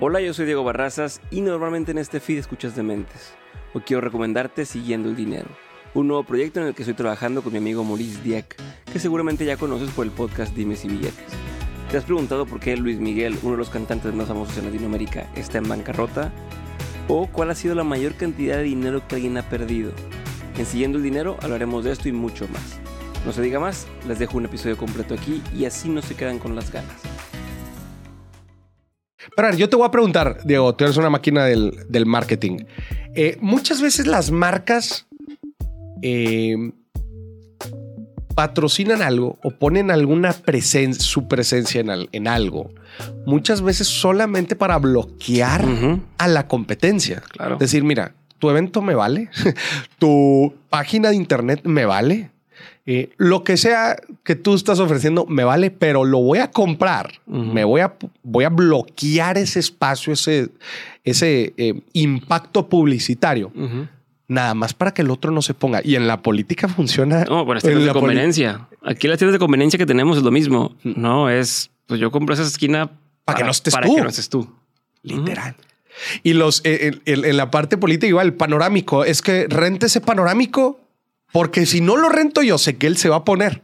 Hola, yo soy Diego Barrazas y normalmente en este feed escuchas Dementes. Hoy quiero recomendarte Siguiendo el Dinero, un nuevo proyecto en el que estoy trabajando con mi amigo Maurice Dieck, que seguramente ya conoces por el podcast Dimes y Billetes. ¿Te has preguntado por qué Luis Miguel, uno de los cantantes más famosos en Latinoamérica, está en bancarrota? ¿O cuál ha sido la mayor cantidad de dinero que alguien ha perdido? En Siguiendo el Dinero hablaremos de esto y mucho más. No se diga más, les dejo un episodio completo aquí y así no se quedan con las ganas. Pero a ver, yo te voy a preguntar, Diego, tú eres una máquina del, del marketing. Eh, muchas veces las marcas eh, patrocinan algo o ponen alguna presencia, su presencia en, al- en algo, muchas veces solamente para bloquear a la competencia. Claro. Decir, mira, tu evento me vale, tu página de internet me vale, eh, lo que sea que tú estás ofreciendo me vale, pero lo voy a comprar. Ujú. Me voy a, voy a bloquear ese espacio, ese, ese eh, impacto publicitario. Ujú. Nada más para que el otro no se ponga. Y en la política funciona. No, por en estilos de conveniencia. Aquí las tiendas de conveniencia que tenemos es lo mismo. No, es, pues yo compro esa esquina Para que no estés para tú. que no estés tú. Literal. Y los eh, en, en- en la parte política, igual, panorámico, es que rente ese panorámico porque si no lo rento yo sé que él se va a poner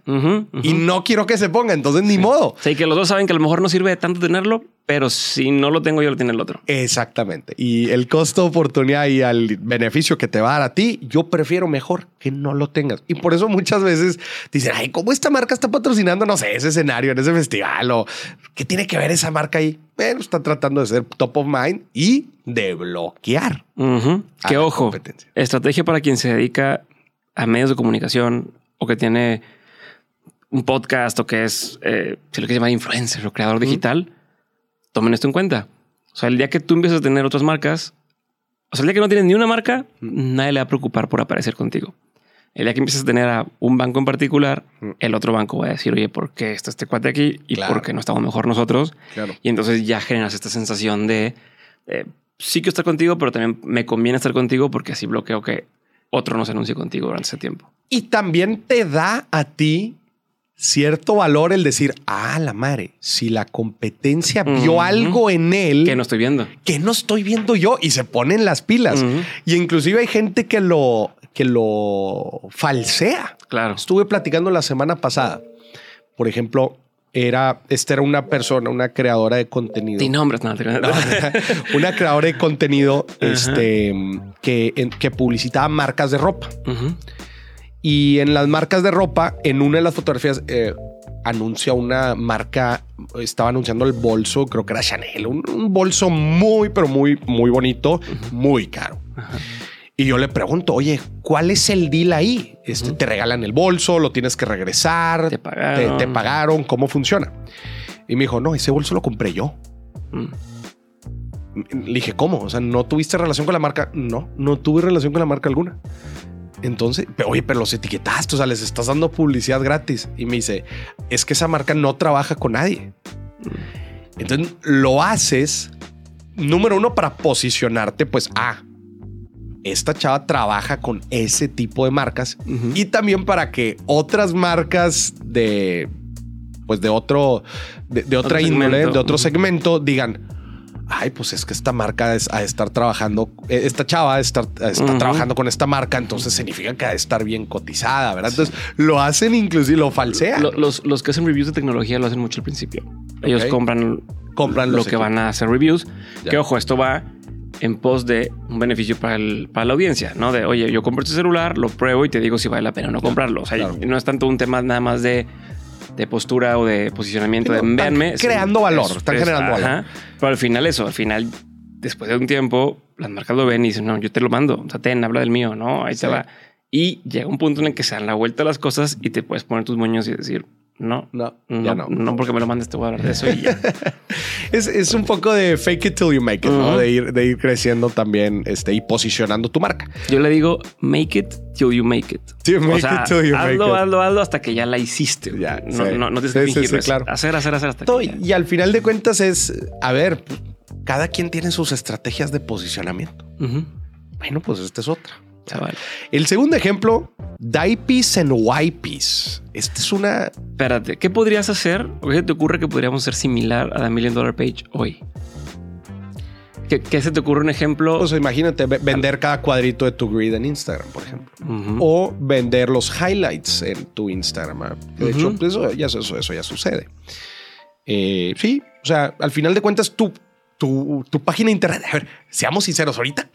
y no quiero que se ponga, entonces ni modo. Sí, que los dos saben que a lo mejor no sirve de tanto tenerlo, pero si no lo tengo yo, lo tiene el otro. Exactamente. Y el costo oportunidad y al beneficio que te va a dar a ti, yo prefiero mejor que no lo tengas. Y por eso muchas veces dicen, ay, ¿cómo esta marca está patrocinando, no sé, ese escenario en ese festival o qué tiene que ver esa marca ahí? Bueno, está tratando de ser top of mind y de bloquear. Que ojo, estrategia para quien se dedica a medios de comunicación o que tiene un podcast o que es, eh, si lo que llamar influencer o creador digital, tomen esto en cuenta. O sea, el día que tú empiezas a tener otras marcas, o sea, el día que no tienes ni una marca, nadie le va a preocupar por aparecer contigo. El día que empiezas a tener a un banco en particular, el otro banco va a decir, oye, ¿por qué está este cuate aquí? Y Claro. por qué no estamos mejor nosotros? Claro. Y entonces ya generas esta sensación de eh, sí quiero estar contigo, pero también me conviene estar contigo porque así bloqueo que otro no se anuncie contigo durante ese tiempo. Y también te da a ti cierto valor el decir, ah, la madre, si la competencia vio algo en él Que no estoy viendo. que no estoy viendo yo y se ponen las pilas. Y inclusive hay gente que lo, que lo falsea. Claro. Estuve platicando la semana pasada. Por ejemplo, era, esta era una persona, una creadora de contenido. Sin nombres, nada. una creadora de contenido este, que, en- que publicitaba marcas de ropa. Y en las marcas de ropa, en una de las fotografías, eh, anuncia una marca, estaba anunciando el bolso, creo que era Chanel, un, un bolso muy, pero muy, muy bonito, muy caro. Y yo le pregunto, oye, ¿cuál es el deal ahí? Este, Te regalan el bolso, lo tienes que regresar, Te pagaron. te, te pagaron, ¿cómo funciona? Y me dijo, no, ese bolso lo compré yo. Mm. Le dije, ¿cómo? O sea, ¿no tuviste relación con la marca? No, no tuve relación con la marca alguna. Entonces, pero, oye, pero los etiquetaste, o sea, les estás dando publicidad gratis. Y me dice, es que esa marca no trabaja con nadie. Entonces, lo haces, número uno, para posicionarte, pues, ah, esta chava trabaja con ese tipo de marcas y también para que otras marcas de, pues, de otro, de, de otra Otro índole, segmento. de otro segmento, digan, ay, pues es que esta marca es a estar trabajando, eh, esta chava está, trabajando con esta marca, entonces significa que ha de estar bien cotizada, ¿verdad? Entonces lo hacen inclusive, lo falsean. Lo- los, los que hacen reviews de tecnología lo hacen mucho al principio. Ellos compran, Compran lo que van a hacer reviews. Ya. Que ojo, esto va en pos de un beneficio para, el- para la audiencia, ¿no? De, oye, yo compro este celular, lo pruebo y te digo si vale la pena o no comprarlo. O sea, claro. no es tanto un tema nada más de, de postura o de posicionamiento de véanme. creando valor, están generando valor. Pero al final eso, al final, después de un tiempo, las marcas lo ven y dicen, no, yo te lo mando. O sea, ten, habla del mío, ¿no? Ahí Sí. te va. Y llega un punto en el que se dan la vuelta a las cosas y te puedes poner tus moños y decir, no, No, no, ya no, no. porque me lo mandes, te voy a hablar de eso y ya. Es, es un poco de fake it till you make it, ¿no? Ujú. De ir, de ir creciendo también este, y posicionando tu marca. Yo le digo, make it till you make it. Sí, make o sea, it till you make hazlo, it. hazlo, hasta que ya la hiciste. Ya, no, sí. no, no tienes Sí, que sí, fingirlo. sí, es claro. Hacer, hacer, hacer hasta No, que y, ya. y al final de cuentas es, a ver, cada quien tiene sus estrategias de posicionamiento. Ujú. Bueno, pues esta es otra. Chaval. El segundo ejemplo, Diapis and Wipes. Esta es una... Espérate, ¿qué podrías hacer? ¿O qué se te ocurre que podríamos ser similar a The Million Dollar Page hoy? ¿Qué, qué se te ocurre un ejemplo? Pues imagínate ve- vender cada cuadrito de tu grid en Instagram, por ejemplo. O vender los highlights en tu Instagram. ¿ah? De hecho, pues, eso, ya, eso, eso ya sucede. Eh, sí, o sea, al final de cuentas, tu, tu, tu página de internet. A ver, seamos sinceros, ahorita.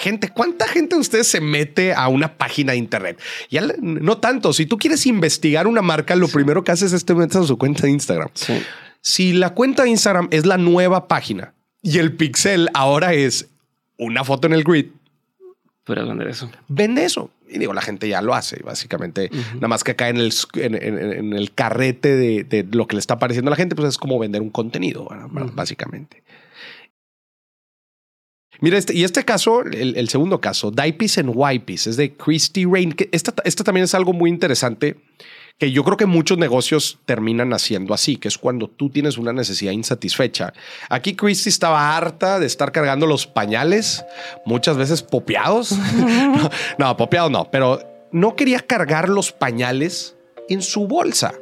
Gente, ¿cuánta gente de ustedes se mete a una página de internet? Ya no tanto. Si tú quieres investigar una marca, lo primero que haces es te metes a su cuenta de Instagram. Sí. Si la cuenta de Instagram es la nueva página y el pixel ahora es una foto en el grid, Podrías vender eso. vende eso. Y digo, la gente ya lo hace, básicamente. Nada más que cae en el, en, en- en el carrete de, de lo que le está pareciendo a la gente, pues es como vender un contenido, básicamente. Mira, este, y este caso, el, el segundo caso, Diapis and Wipes, es de Christy Rain. Que esta, esta también es algo muy interesante que yo creo que muchos negocios terminan haciendo así, que es cuando tú tienes una necesidad insatisfecha. Aquí Christy estaba harta de estar cargando los pañales, muchas veces popeados. no, no, popeados no, pero no quería cargar los pañales en su bolsa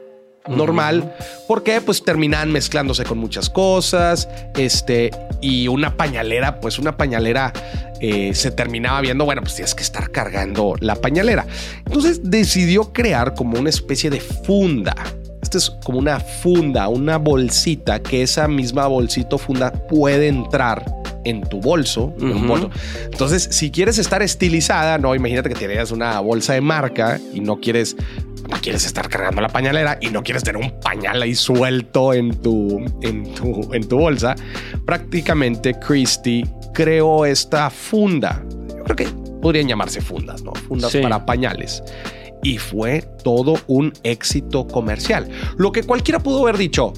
normal, porque pues terminaban mezclándose con muchas cosas, este, y una pañalera, pues una pañalera eh, se terminaba viendo, bueno, pues tienes que estar cargando la pañalera. Entonces decidió crear como una especie de funda. Esta es como una funda, una bolsita, que esa misma bolsito funda puede entrar en tu bolso, en un Ujú. bolso. Entonces, si quieres estar estilizada, no, imagínate que tienes una bolsa de marca y no quieres, no quieres estar cargando la pañalera y no quieres tener un pañal ahí suelto en tu, en tu, en tu bolsa. Prácticamente Christie creó esta funda. Yo creo que podrían llamarse fundas, ¿no? Fundas Sí. para pañales. Y fue todo un éxito comercial. Lo que cualquiera pudo haber dicho,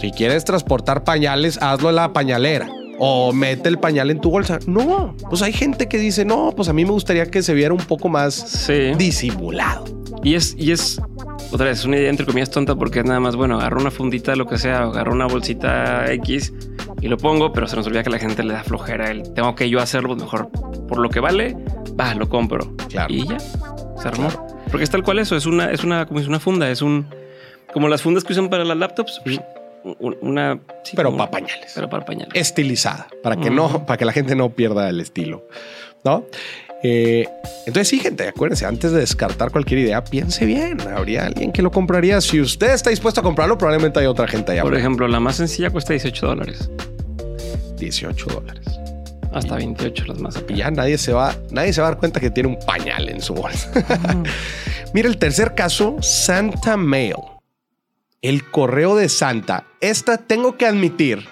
si quieres transportar pañales, hazlo en la pañalera. O mete el pañal en tu bolsa. No, pues hay gente que dice, no, pues a mí me gustaría que se viera un poco más Sí. disimulado. Y es, y es, otra vez, una idea entre comillas tonta porque es nada más, bueno, agarro una fundita, lo que sea, agarro una bolsita X y lo pongo, pero se nos olvida que la gente le da flojera el tengo que yo hacerlo, mejor por lo que vale, va, lo compro. Claro. Y ya, se armó. Porque es tal cual eso, es una, es una, como es una funda, es un, como las fundas que usan para las laptops, un- una, sí, Pero para pañales. pero para pañales. Estilizada, para que no, Ujú. para que la gente no pierda el estilo. ¿No? Eh, entonces, sí, gente, acuérdense, antes de descartar cualquier idea, piense bien. Habría alguien que lo compraría. Si usted está dispuesto a comprarlo, probablemente hay otra gente allá. Por ejemplo, la más sencilla cuesta 18 dólares, 18 dólares. hasta 28 las más. acá. Y ya nadie se va, nadie se va a dar cuenta que tiene un pañal en su bolsa. Mira el tercer caso, Santa Mail. El correo de Santa. Esta tengo que admitir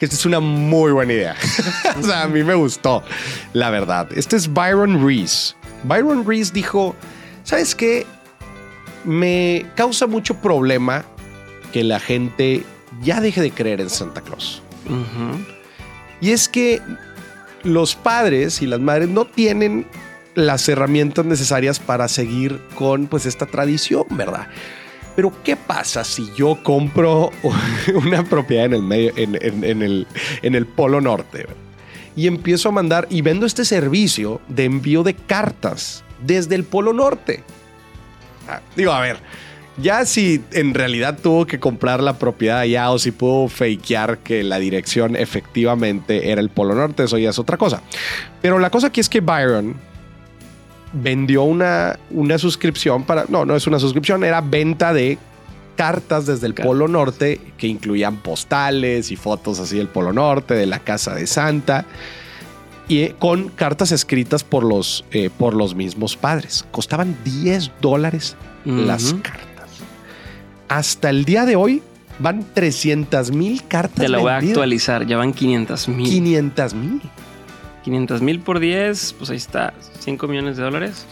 que esta es una muy buena idea. o sea, a mí me gustó, la verdad. Este es Byron Reese. Byron Reese dijo, ¿sabes qué? Me causa mucho problema que la gente ya deje de creer en Santa Claus. Y es que los padres y las madres no tienen las herramientas necesarias para seguir con pues esta tradición, ¿verdad? Pero ¿qué pasa si yo compro una propiedad en el en, en- el, en el Polo Norte y empiezo a mandar y vendo este servicio de envío de cartas desde el Polo Norte? Ah, digo, a ver, ya si en realidad tuvo que comprar la propiedad allá o si pudo fakear que la dirección efectivamente era el Polo Norte, eso ya es otra cosa. Pero la cosa aquí es que Byron vendió una, una suscripción para... No, no es una suscripción, era venta de cartas desde el Polo Norte que incluían postales y fotos así del Polo Norte, de la casa de Santa y eh, con cartas escritas por los, eh, por los mismos padres. Costaban 10 dólares las cartas. Hasta el día de hoy van 300 mil cartas. Te la voy a actualizar, ya van 500 mil. 500 mil. 500 mil por 10, pues ahí está, 5 millones de dólares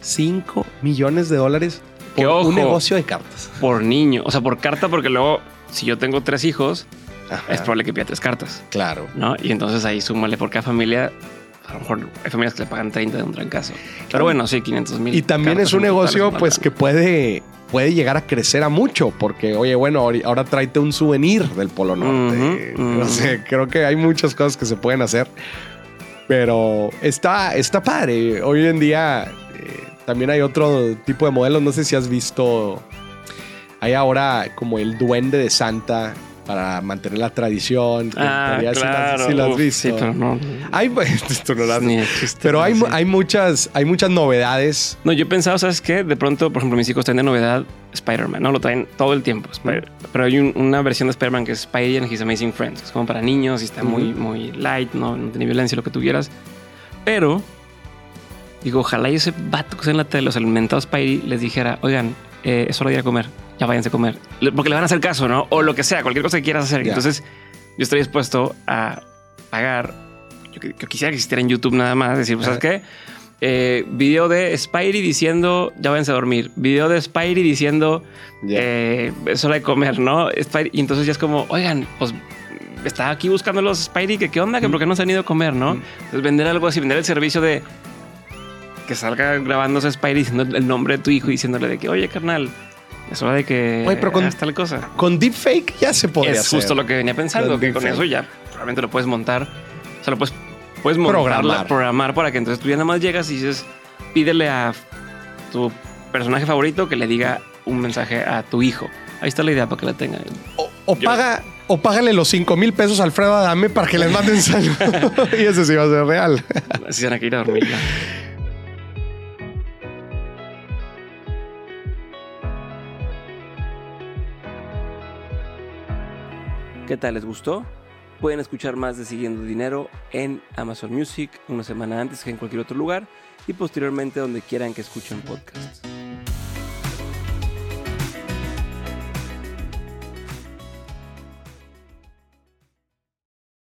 5 millones de dólares Que por ojo. un negocio de cartas. por niño. O sea, por carta, porque luego, si yo tengo tres hijos, Ajá, es probable que pida tres cartas, Claro. ¿no? Y entonces ahí súmale por cada familia. A lo mejor hay familias que le pagan 30 de un trancazo. Pero bueno, sí, 500 mil. Y también es un negocio pues que puede, puede llegar a crecer a mucho porque, oye, bueno, ahora tráete un souvenir del Polo Norte. No sé, creo que hay muchas cosas que se pueden hacer. Pero está, está padre. Hoy en día eh, también hay otro tipo de modelos. No sé si has visto. Hay ahora como el duende de Santa para mantener la tradición. Ah, sí las- claro. sí las Uf, visto. Sí, pero no. Hay, tú no las- chiste, pero hay, sí. hay, muchas, hay muchas novedades. No, yo pensaba, ¿sabes qué? De pronto, por ejemplo, mis hijos traen de novedad Spider-Man, ¿no? Lo traen todo el tiempo. Spider- Pero hay un- una versión de Spider-Man que es Spidey and His Amazing Friends. Es como para niños y está muy, Ujú. muy light, ¿no? no tiene violencia, lo que tú quieras. Pero, digo, ojalá y ese vato que está en la tele, el mentado Spidey, les dijera, oigan, eh, es hora de ir a comer. Ya váyanse a comer. Porque le van a hacer caso, ¿no? O lo que sea, cualquier cosa que quieras hacer. Entonces, yo estoy dispuesto a pagar. Yo, quisiera que existiera en YouTube nada más. Decir, pues, ¿sabes qué? Eh, video de Spidey diciendo ya váyanse a dormir. Video de Spidey diciendo Ya. eh, es hora de comer, ¿no? Spidey- y entonces ya es como, oigan, pues está aquí buscando los Spidey, que qué onda, que por qué no se han ido a comer, ¿no? Mm. Entonces vender algo así, vender el servicio de que salga grabándose Spidey diciendo el nombre de tu hijo y diciéndole de que, oye, carnal, es hora de que Oye, pero con- tal cosa. Con deepfake ya se podría Es hacer. justo lo que venía pensando, Con que con eso ya probablemente lo puedes montar. O sea, lo puedes, puedes montar, Programar. programar para que entonces tú ya nada más llegas y dices, pídele a tu personaje favorito que le diga un mensaje a tu hijo. Ahí está la idea para que la tengan. O, paga, o págale los 5 mil pesos a Alfredo Adame para que les manden salud. y eso sí va a ser real. Así se van a ir a dormir ya. ¿Qué tal? ¿Les gustó? Pueden escuchar más de Siguiendo Dinero en Amazon Music una semana antes que en cualquier otro lugar y posteriormente donde quieran que escuchen podcasts.